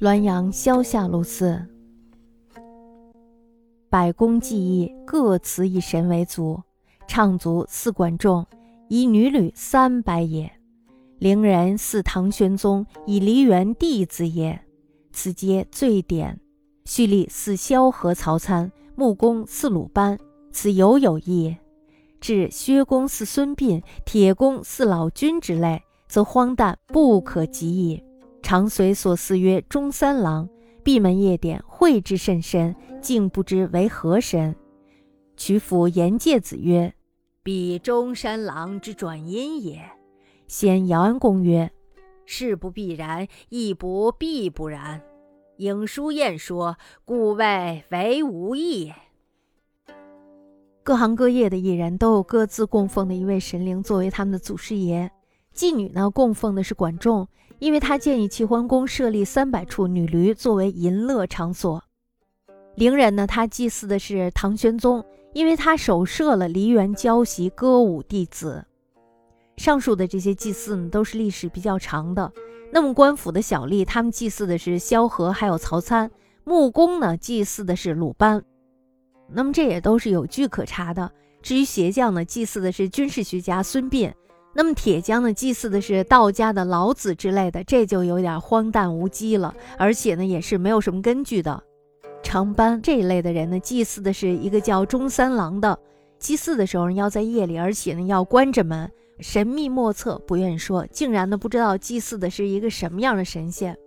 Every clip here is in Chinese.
滦阳萧下路寺，百工技艺各辞以神为足，唱足四管仲，以女履三百也。陵人似唐玄宗以梨园弟子也，此皆最典。蓄力似萧何、曹参，木工似鲁班，此犹有异。至薛公似孙膑，铁公似老君之类，则荒诞不可及矣。常随所思曰：“中三郎，闭门夜点，会之甚深，竟不知为何神。”曲阜言介子曰：“彼中山狼之转音也。”先姚安公曰：“事不必然，亦不必不然。颖书燕说，故谓为无益。”各行各业的艺人都有各自供奉的一位神灵作为他们的祖师爷。妓女呢，供奉的是管仲。因为他建议齐桓公设立三百处女驴作为淫乐场所，陵人呢，他祭祀的是唐玄宗，因为他手设了梨园教习歌舞弟子。上述的这些祭祀呢，都是历史比较长的。那么官府的小吏，他们祭祀的是萧何，还有曹参；木工呢，祭祀的是鲁班。那么这也都是有据可查的。至于鞋匠呢，祭祀的是军事学家孙膑。那么铁匠呢，祭祀的是道家的老子之类的，这就有点荒诞无稽了，而且呢，也是没有什么根据的。长班这一类的人呢，祭祀的是一个叫中三郎的，祭祀的时候要在夜里，而且呢要关着门，神秘莫测，不愿说，竟然呢不知道祭祀的是一个什么样的神仙。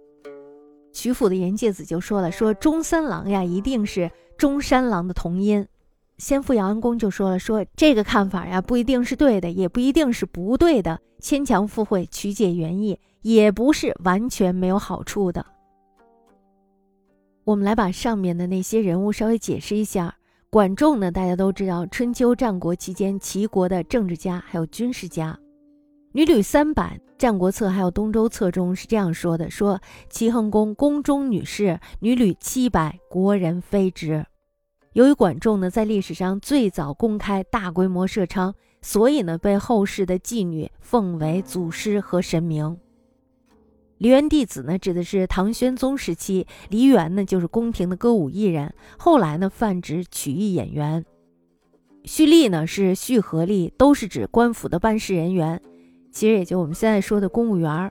曲阜的严介子就说了，说中三郎呀，一定是中山狼的同音。先父姚安公就说了：“说这个看法呀，不一定是对的，也不一定是不对的，牵强附会，曲解原意，也不是完全没有好处的。”我们来把上面的那些人物稍微解释一下。管仲呢，大家都知道，春秋战国期间齐国的政治家还有军事家。女旅三百，《战国策》还有《东周策》中是这样说的：“说齐桓公宫中女士女旅七百，国人非之。”由于管仲呢在历史上最早公开大规模设娼，所以呢被后世的妓女奉为祖师和神明。梨园弟子呢指的是唐玄宗时期，梨园呢就是宫廷的歌舞艺人，后来呢泛指曲艺演员。胥吏呢是胥和吏，都是指官府的办事人员，其实也就我们现在说的公务员。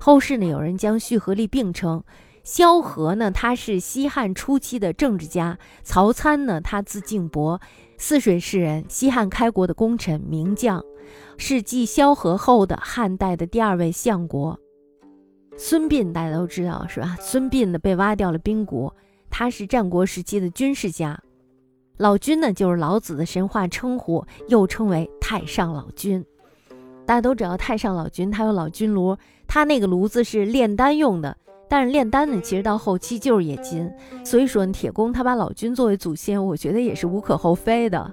后世呢有人将胥和吏并称。萧何呢，他是西汉初期的政治家；曹参呢，他字敬伯，泗水市人，西汉开国的功臣名将，是继萧何后的汉代的第二位相国。孙膑大家都知道是吧？孙膑呢被挖掉了髌骨，他是战国时期的军事家。老君呢就是老子的神话称呼，又称为太上老君。大家都知道太上老君，他有老君炉，他那个炉子是炼丹用的。但是炼丹呢，其实到后期就是冶金，所以说铁公他把老君作为祖先，我觉得也是无可厚非的。